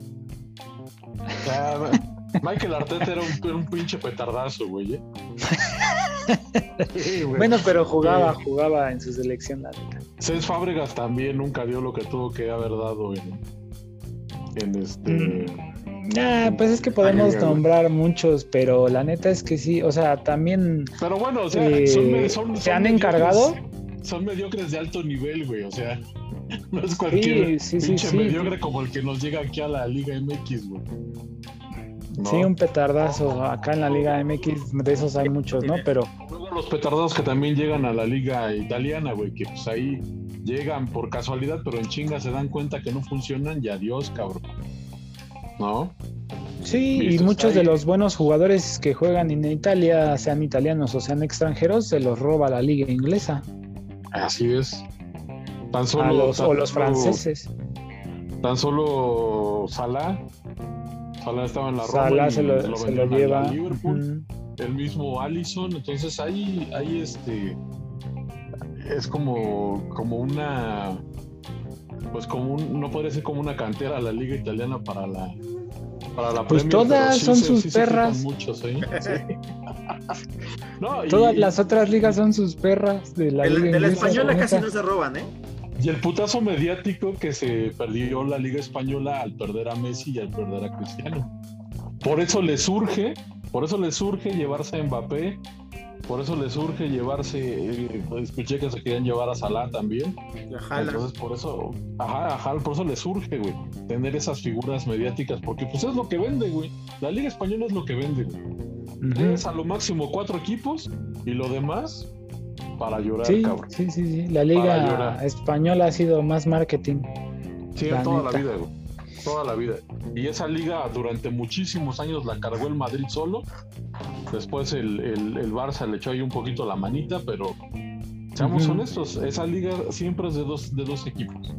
Ah, Michael Arteta era un, pinche petardazo, güey. ¿eh? bueno, pero jugaba, jugaba en su selección. Cés Fábregas también nunca dio lo que tuvo que haber dado en, en este. Mm, pues es que podemos nombrar muchos, pero la neta es que sí, o sea, también. Pero bueno, o sea, eh, se han encargado. Son mediocres de alto nivel, güey, o sea, no es cualquier pinche mediocre como el que nos llega aquí a la Liga MX, güey. Sí, un petardazo. Acá en la Liga MX, de esos hay muchos, ¿no? Pero. los petardados que también llegan a la Liga Italiana, güey, que pues ahí llegan por casualidad, pero en chinga se dan cuenta que no funcionan y adiós, cabrón. ¿No? Sí, y muchos de los buenos jugadores que juegan en Italia, sean italianos o sean extranjeros, se los roba la liga inglesa. Así es. Tan solo, o los franceses. Tan solo Salah Salah estaba en la Roma se lo, lleva. Liverpool, el mismo Allison, entonces ahí, ahí este es como, como una pues como un, no podría ser como una cantera la liga italiana para la para la pues todas son sus perras muchos, ¿eh? todas las otras ligas son sus perras de la liga de la española casi no se roban eh y el putazo mediático que se perdió la Liga Española al perder a Messi y al perder a Cristiano. Por eso le surge, por eso le surge llevarse a Mbappé, por eso le surge llevarse, eh, escuché que se querían llevar a Salah también. Entonces por eso, ajá, ajá, por eso le surge, güey, tener esas figuras mediáticas, porque pues es lo que vende, güey. La Liga Española es lo que vende, güey. Es a lo máximo cuatro equipos y lo demás para llorar, sí, cabrón. Sí, sí, sí. La liga española ha sido más marketing. Sí, toda la vida, güey. Toda la vida. Y esa liga durante muchísimos años la cargó el Madrid solo. Después el, el, Barça le echó ahí un poquito la manita, pero seamos honestos, esa liga siempre es de dos, de dos equipos.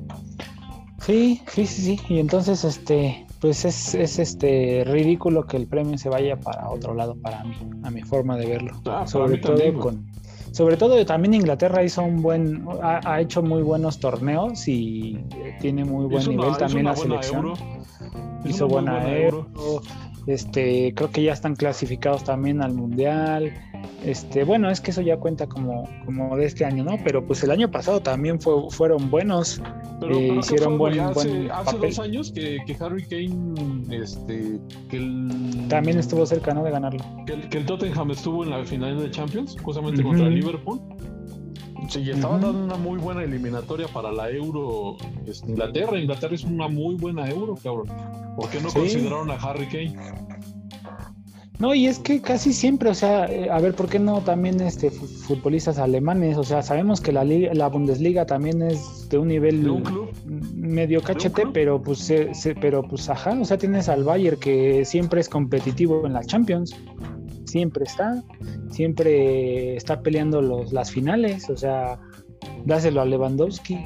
Sí, sí, sí, sí. Y entonces, este, pues es, es, este ridículo que el premio se vaya para otro lado para mí, a mi forma de verlo. Ah, sobre todo con sobre todo también Inglaterra hizo un buen ha, hecho muy buenos torneos y tiene muy buen nivel también la selección. Hizo buena euro. Este, creo que ya están clasificados también al mundial. Este, bueno, es que eso ya cuenta como, como de este año, ¿no? Pero pues el año pasado también fue, fueron buenos. Eh, hicieron buen, hace, hace dos años que, que, Harry Kane, este, que el, también estuvo cerca, ¿no? De ganarlo. Que el, que el Tottenham estuvo en la final de Champions, justamente contra el Liverpool. Sí, y estaba dando una muy buena eliminatoria para la Euro este, Inglaterra. Inglaterra es una muy buena Euro, cabrón. ¿Por qué no consideraron a Harry Kane? No, y es que casi siempre, o sea, eh, a ver, ¿por qué no también este futbolistas alemanes? O sea, sabemos que la la Bundesliga también es de un nivel medio cachete, pero pues pero pues ajá, o sea, tienes al Bayern que siempre es competitivo en la Champions. Siempre está, siempre está peleando los, las finales, o sea, dáselo a Lewandowski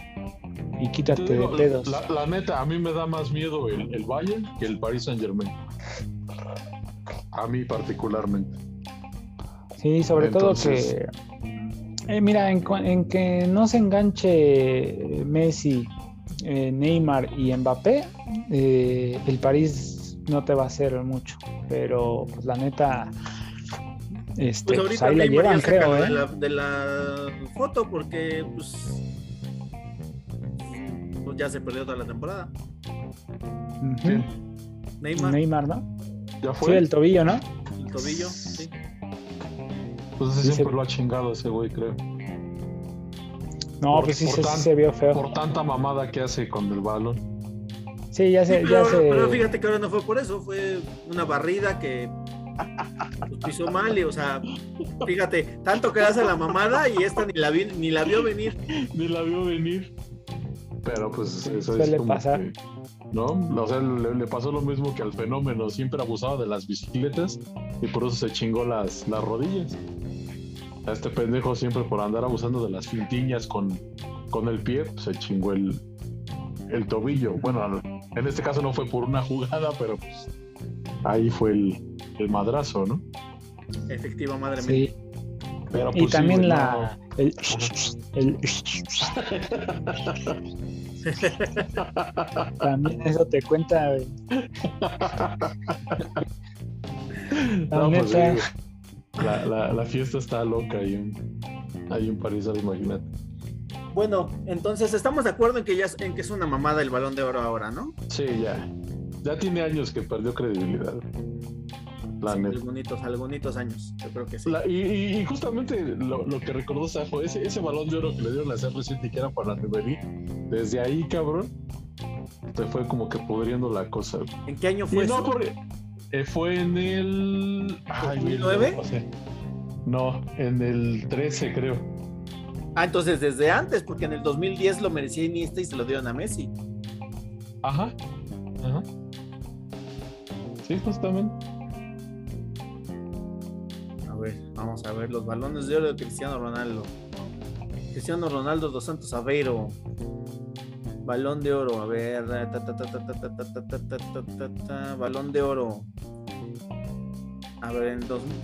y quítate de pedos. La, neta, a mí me da más miedo el, el Bayern que el Paris Saint Germain. A mí particularmente. Sí, sobre todo que... Eh, mira, en, que no se enganche Messi, eh, Neymar y Mbappé, eh, el París no te va a hacer mucho. Pero pues, la neta, este, pues, pues ahí la llevan, creo, ¿eh? De la, foto, porque pues, pues, ya se perdió toda la temporada. Neymar. Neymar, ¿no? ¿Ya fue? Sí, el tobillo, ¿no? El tobillo, sí. Pues ese siempre lo ha chingado ese güey, creo. No, pues sí, se vio feo. Por tanta mamada que hace con el balón. Sí, ya se, ya se... pero fíjate que ahora no fue por eso, fue una barrida que pues, pisó mal y, o sea, fíjate, tanto que hace la mamada y esta ni la, vi, ni la vio venir. ni la vio venir. Pero pues eso es como Que ¿no? O sea, le, pasó lo mismo que al fenómeno, siempre abusaba de las bicicletas y por eso se chingó las, las rodillas. A este pendejo siempre por andar abusando de las fintiñas con, con el pie, pues, se chingó el, el tobillo. Bueno, en este caso no fue por una jugada, pero pues ahí fue el, el madrazo, ¿no? Efectiva, madre mía. Pero, y pues, también la... El, el... También eso te cuenta. Pues la, la, fiesta está loca ahí en, ahí en París, imagínate. Bueno, entonces estamos de acuerdo en que ya en que es una mamada el balón de oro ahora, ¿no? Sí, ya. Ya tiene años que perdió credibilidad. algunos, años, yo creo que sí. y, justamente lo, que recordó Sajo, ese, ese balón de oro que le dieron la CR7 y que era para Ribery, desde ahí, cabrón, se fue como que pudriendo la cosa. ¿En qué año fue eso? Eh, fue en el... ¿2009? no, en el 13 creo. Ah, entonces desde antes, porque en el 2010 lo merecía Iniesta y se lo dieron a Messi. Ajá, ajá. Sí, justamente. A ver, vamos a ver los balones de oro de Cristiano Ronaldo. Cristiano Ronaldo dos Santos Aveiro. Balón de oro, a ver. Balón de oro. A ver, en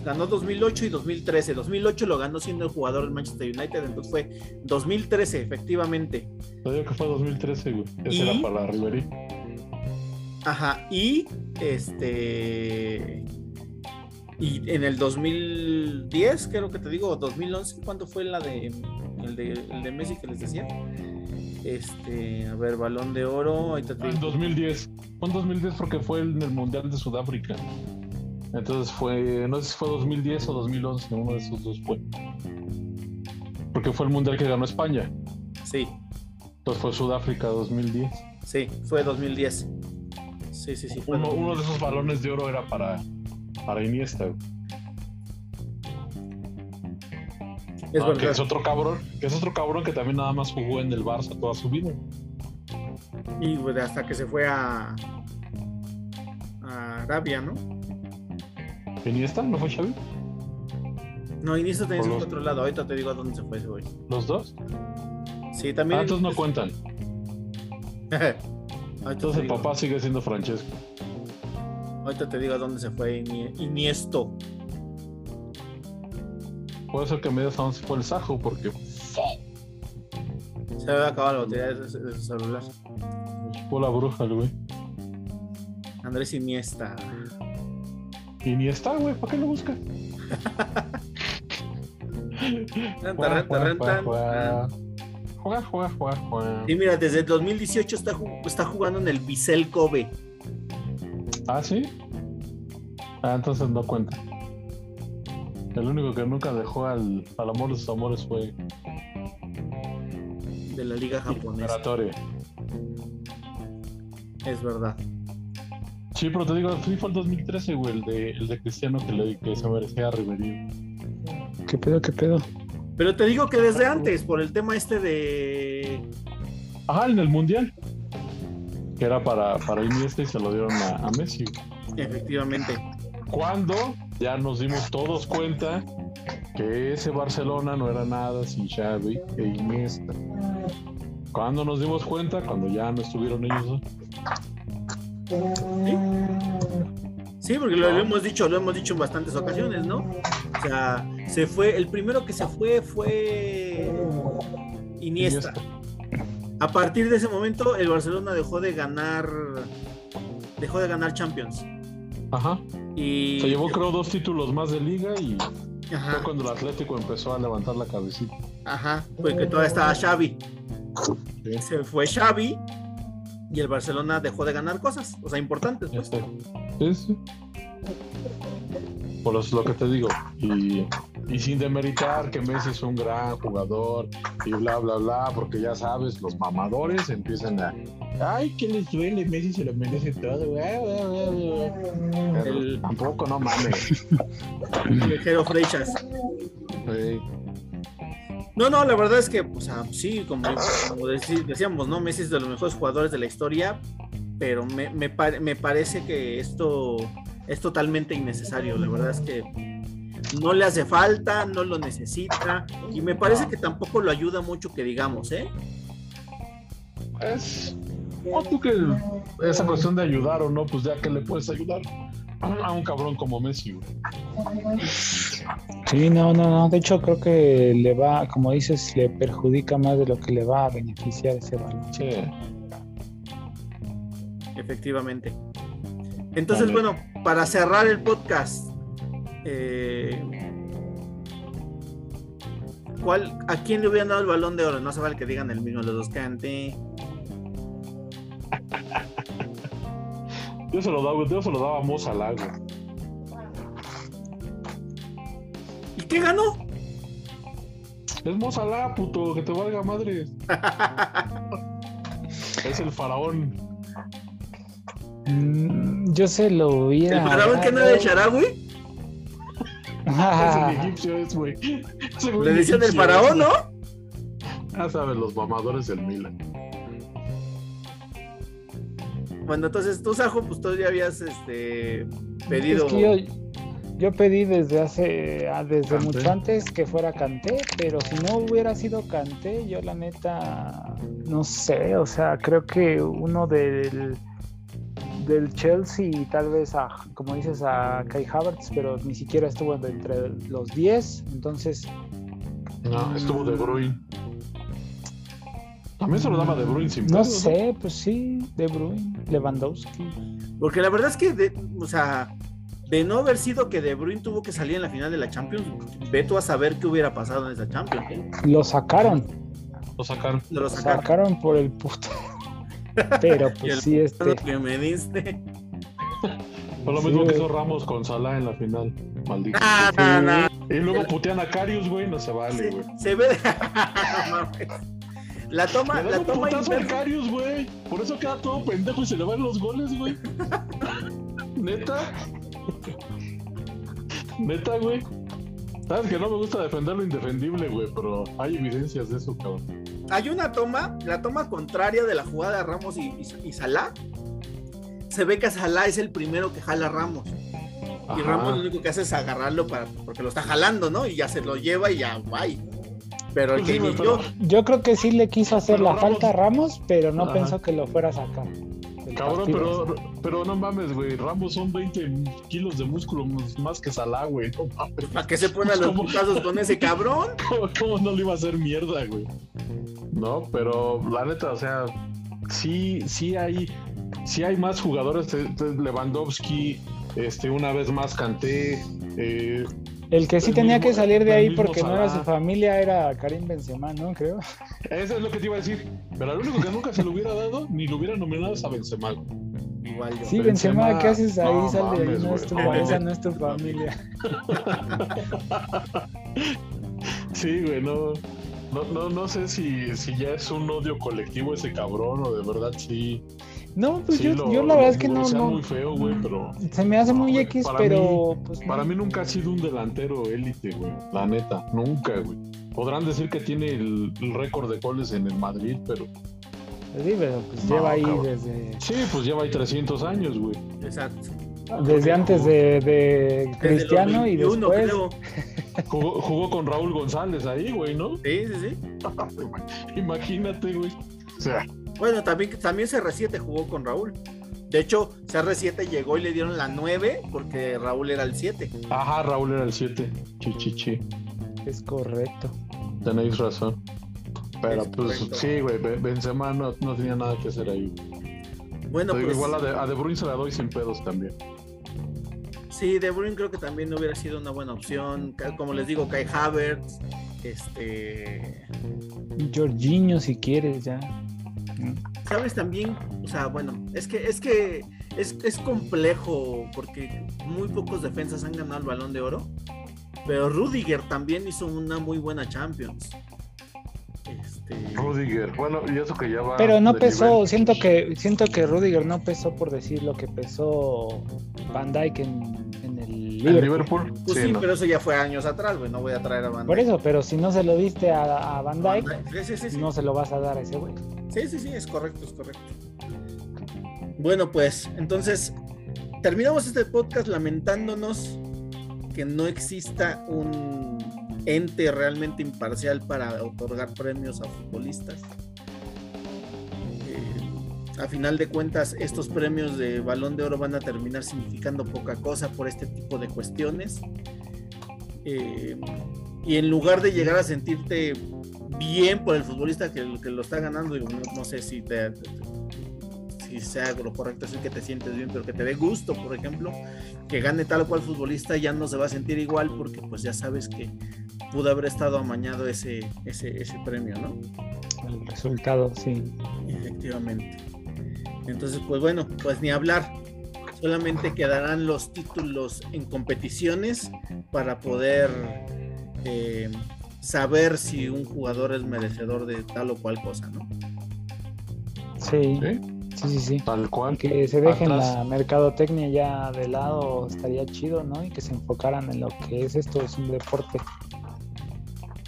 ganó 2008 y 2013. 2008 lo ganó siendo el jugador del Manchester United, entonces fue 2013, efectivamente. Todavía que fue 2013, güey. Ese era para Ribery. Ajá, y este. Y en el 2010, creo que te digo, 2011, ¿cuándo fue la de el de, el de Messi que les decía? Este, a ver, balón de oro. En 2010. Fue en 2010 porque fue en el Mundial de Sudáfrica. Entonces fue, no sé si fue 2010 o 2011, uno de esos dos fue. Porque fue el Mundial que ganó España. Sí. Entonces fue Sudáfrica 2010. Sí, fue 2010. Sí, sí, sí. Uno, de esos balones de oro era para, para Iniesta. Es ah, que es otro cabrón, que es otro cabrón que también nada más jugó en el Barça toda su vida. Y pues, hasta que se fue a, a Arabia, ¿no? ¿Iniesta? ¿No fue Xavi? No, Iniesta tenía los... otro lado. Ahorita te digo a dónde se fue ese güey. ¿Los dos? Sí, también. Ah, no cuentan. Entonces el papá sigue siendo Francesco. Ahorita te digo a dónde se fue Iniesto. Puede ser que me digas a dónde se fue el Sajo, porque. Se había acabado la batería de su celular. Fue la bruja, güey. Andrés Iniesta. Iniesta, güey, ¿para qué lo busca? Juega, juega, juega, Y mira, desde el 2018 está, está jugando en el Bissell Kobe. ¿Ah, sí? Ah, entonces no cuenta. El único que nunca dejó al, al amor de sus amores fue. De la liga japonesa. Es verdad. Sí, pero te digo, fue el 2013, güey, el de, el de Cristiano que, le, que se merecía a Riverín. ¿Qué pedo, qué pedo? Pero te digo que desde antes, por el tema este de. Ajá, en el Mundial. Que era para, para Iniesta y se lo dieron a, a Messi. Efectivamente. Cuando ya nos dimos todos cuenta que ese Barcelona no era nada sin Xavi e Iniesta. Cuando nos dimos cuenta, cuando ya no estuvieron ellos. Sí, porque lo, hemos dicho, lo hemos dicho en bastantes ocasiones, ¿no? O sea, se fue, el primero que se fue fue Iniesta. A partir de ese momento, el Barcelona dejó de ganar, dejó de ganar Champions. Ajá. Y se llevó, creo, dos títulos más de liga y fue cuando el Atlético empezó a levantar la cabecita. Ajá, porque todavía estaba Xavi. Se fue Xavi y el Barcelona dejó de ganar cosas, o sea, importantes. Pues. Sí, sí. Por lo que te digo. Y, y, sin demeritar que Messi es un gran jugador y bla, bla, bla, porque ya sabes, los mamadores empiezan a. Ay, que les duele, Messi se lo merece todo. El... Tampoco, no mames. Ligero Freixas. Sí. No, no, la verdad es que, o sea, sí, como, decíamos, ¿no? Messi es de los mejores jugadores de la historia, pero me, me, parece que esto es totalmente innecesario. La verdad es que no le hace falta, no lo necesita, y me parece que tampoco lo ayuda mucho que digamos, ¿eh? Es. O tú que esa cuestión de ayudar o no, pues ya que le puedes ayudar a un cabrón como Messi, Sí, no, no, no. De hecho, creo que le va, como dices, le perjudica más de lo que le va a beneficiar ese balón. Sí. Efectivamente. Entonces, bueno, para cerrar el podcast, eh, ¿cuál, ¿a quién le hubieran dado el balón de oro? No se vale que digan el mismo, los dos cante. Yo se lo daba, yo se lo daba a Mo ¿Y qué ganó? Es Mo puto, que te valga madre. es el faraón. Mm, yo se lo hubiera. ¿El faraón que no es de Sharawi? es el egipcio, es, güey. Le decían el faraón, ¿no? Ya sabes, los mamadores del Milan. Bueno, entonces tú, Sajo, pues tú ya habías este, pedido. yo, pedí desde hace, ah, desde mucho antes que fuera Canté, pero si no hubiera sido Canté, yo la neta, no sé, o sea, creo que uno del, del Chelsea, tal vez a, como dices, a Kai Havertz, pero ni siquiera estuvo entre los 10, entonces. No, estuvo de Bruyne. También se lo daba De Bruyne sin No sé, pues sí, De Bruyne, Lewandowski. Porque la verdad es que, de, o sea, de no haber sido que De Bruyne tuvo que salir en la final de la Champions, ve tú a saber qué hubiera pasado en esa Champions. ¿eh? Lo sacaron. Lo sacaron. Lo sacaron, por el puto. Pero pues sí, este. que me diste. Fue lo mismo que hizo Ramos con Salah en la final. Maldito. Y luego putean a Carius, güey, no se vale, güey. Se, se ve. La toma, la toma Carius, güey. Por eso queda todo pendejo y se le van los goles, güey. Neta. Neta, güey. Sabes que no me gusta defender lo indefendible, güey, pero hay evidencias de eso, cabrón. Hay una toma, la toma contraria de la jugada de Ramos y, y, Salah. Se ve que Salah es el primero que jala a Ramos. Y Ramos lo único que hace es agarrarlo para, porque lo está jalando, ¿no? Y ya se lo lleva y ya, bye. Pero el pues que yo... yo creo que sí le quiso hacer la falta a Ramos, pero no pensó que lo fuera a sacar. Cabrón, pero, pero no mames, güey. Ramos son 20 kilos de músculo más que Salah, güey. ¿Para qué se ponen los putazos con ese cabrón? ¿Cómo, no le iba a hacer mierda, güey? No, pero la neta, o sea, sí, sí hay, sí hay más jugadores. Lewandowski, este, una vez más Canté. Eh, el que sí tenía que salir de ahí porque no era su familia era Karim Benzema, ¿no? Creo. Eso es lo que te iba a decir. Pero el único que nunca se lo hubiera dado ni lo hubiera nominado es a Benzema. Igual yo. Sí, Benzema, ¿qué haces ahí? No, ahí, es tu, esa no es tu familia. sí, güey, no. No, no, no sé si, si ya es un odio colectivo ese cabrón o de verdad sí. No, pues yo, yo la verdad es que no. no muy feo, güey, pero. Se me hace muy X, pero. pues, para mí nunca ha sido un delantero élite, güey. La neta, nunca, güey. Podrán decir que tiene el, récord de goles en el Madrid, pero. Sí, pero pues lleva ahí desde. Sí, pues lleva ahí 300 años, güey. Exacto. Desde antes de, de Cristiano y después. Jugó, jugó, con Raúl González ahí, güey, ¿no? Sí, sí, sí. Imagínate, güey. O sea. Bueno, también, también CR7 jugó con Raúl. De hecho, CR7 llegó y le dieron la 9 porque Raúl era el 7. Ajá, Raúl era el 7. Chichichi. Es correcto. Tenéis razón. Pero pues sí, güey, Benzema no, no, tenía nada que hacer ahí. Bueno, pues, igual a de, a de Bruyne se la doy sin pedos también. Sí, De Bruyne creo que también hubiera sido una buena opción. Como les digo, Kai Havertz, este... Jorginho si quieres ya. Sabes también, o sea, bueno, es que es que es, complejo porque muy pocos defensas han ganado el balón de oro. Pero Rudiger también hizo una muy buena Champions. Este... Rudiger, bueno, y eso que ya va. Pero no pesó, siento que siento que Rudiger no pesó por decir lo que pesó Van Dyke en, el Liverpool. Pues sí, pero eso ya fue años atrás, güey. No voy a traer a Van Dyke. Por eso, pero si no se lo diste a, Van Dyke, no se lo vas a dar a ese güey. Sí, sí, sí, es correcto, es correcto. Bueno, pues entonces terminamos este podcast lamentándonos que no exista un ente realmente imparcial para otorgar premios a futbolistas. Eh, a final de cuentas, estos premios de balón de oro van a terminar significando poca cosa por este tipo de cuestiones. Eh, y en lugar de llegar a sentirte bien por el futbolista que, lo está ganando. no, sé si te, si sea lo correcto decir que te sientes bien, pero que te dé gusto, por ejemplo, que gane tal o cual futbolista ya no se va a sentir igual porque pues ya sabes que pudo haber estado amañado ese, ese, ese premio, ¿no? El resultado, sí. Efectivamente. Entonces, pues bueno, pues ni hablar. Solamente quedarán los títulos en competiciones para poder eh, saber si un jugador es merecedor de tal o cual cosa, ¿no? Sí. ¿Sí? Sí, sí, Tal cual. Que se dejen la mercadotecnia ya de lado estaría chido, ¿no? Y que se enfocaran en lo que es esto, es un deporte.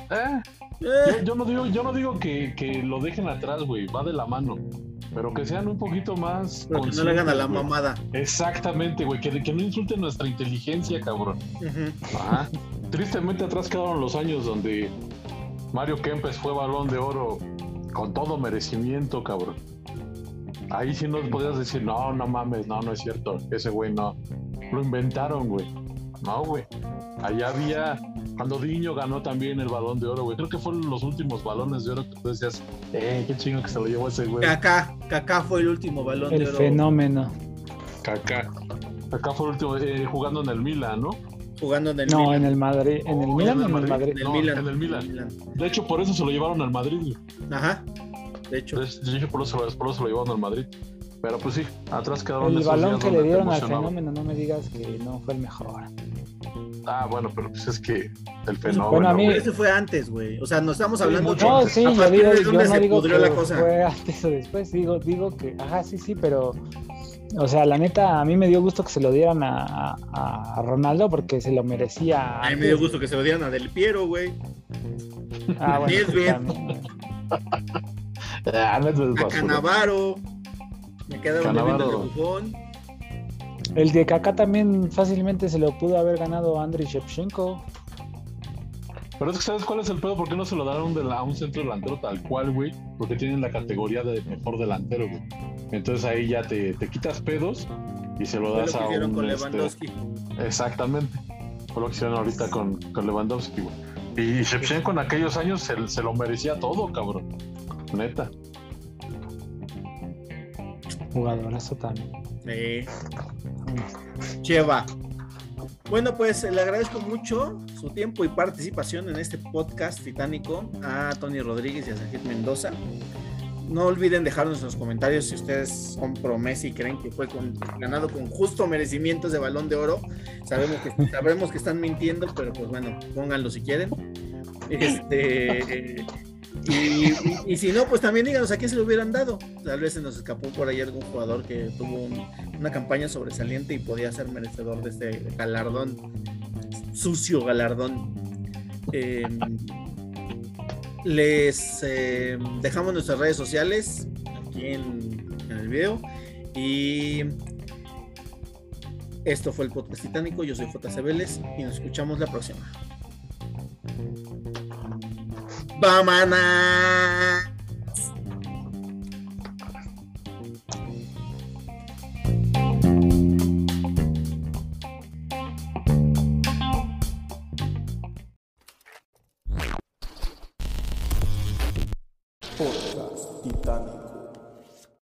Eh, eh. Yo, no digo, yo no digo que, que lo dejen atrás, güey, va de la mano. Pero que sean un poquito más. Pero que no le hagan a la mamada. Exactamente, güey. Que, que no insulten nuestra inteligencia, cabrón. ah, tristemente atrás quedaron los años donde Mario Kempes fue balón de oro con todo merecimiento, cabrón. Ahí sí no podías decir, no, no mames, no, no es cierto, ese güey no. Lo inventaron, güey. No, güey. Allá había, cuando Diño ganó también el balón de oro, güey. Creo que fueron los últimos balones de oro que tú decías, eh, qué chingo que se lo llevó ese güey. Kaká, Kaká fue el último balón de oro. El fenómeno. Kaká. Kaká fue el último, eh, jugando en el Milan, ¿no? jugando en el no, en el Madrid. ¿En el Milan o en el Madrid? En el, Milan. De hecho, por eso se lo llevaron al Madrid. Ajá. De hecho. De hecho, por eso, por eso lo llevaron al Madrid. Pero pues sí, atrás quedaron El balón que le dieron al fenómeno, no me digas que no fue el mejor. Ah, bueno, pero pues es que el fenómeno. Bueno, a mí. Ese fue antes, güey. O sea, no estamos hablando. No, sí, yo digo, yo no digo que la cosa. fue antes o después. Digo, digo que, ajá, sí, sí, pero o sea, la neta, a mí me dio gusto que se lo dieran a, a, Ronaldo porque se lo merecía. A mí me dio gusto que se lo dieran a Del Piero, güey. Ah, bueno. Ah, a Canavaro. Me quedaron Canavaro. el bufón. El de Kaká también fácilmente se lo pudo haber ganado a Andriy Shevchenko. Pero es que ¿sabes cuál es el pedo? ¿Por qué no se lo daron a un centro delantero tal cual, güey? Porque tienen la categoría de mejor delantero, güey. Entonces ahí ya te, te quitas pedos y se lo das a un. Con este, Lewandowski. exactamente. Fue lo que hicieron ahorita con, con Lewandowski, Y Shevchenko con aquellos años se, se, lo merecía todo, cabrón. Neta. Jugadorazo también. Sí. Cheva. Bueno, pues le agradezco mucho su tiempo y participación en este podcast titánico a Tony Rodríguez y a Sergio Mendoza. No olviden dejarnos en los comentarios si ustedes son pro Messi y creen que fue ganado con justo merecimientos de balón de oro. Sabemos que, sabemos que están mintiendo, pero pues bueno, pónganlo si quieren. Este, y, si no, pues también díganos a quién se lo hubieran dado. Tal vez se nos escapó por ahí algún jugador que tuvo una campaña sobresaliente y podía ser merecedor de este galardón, sucio galardón. Em, les eh, dejamos nuestras redes sociales aquí en, el video. Y esto fue el podcast titánico. Yo soy JC Vélez y nos escuchamos la próxima. Bamana.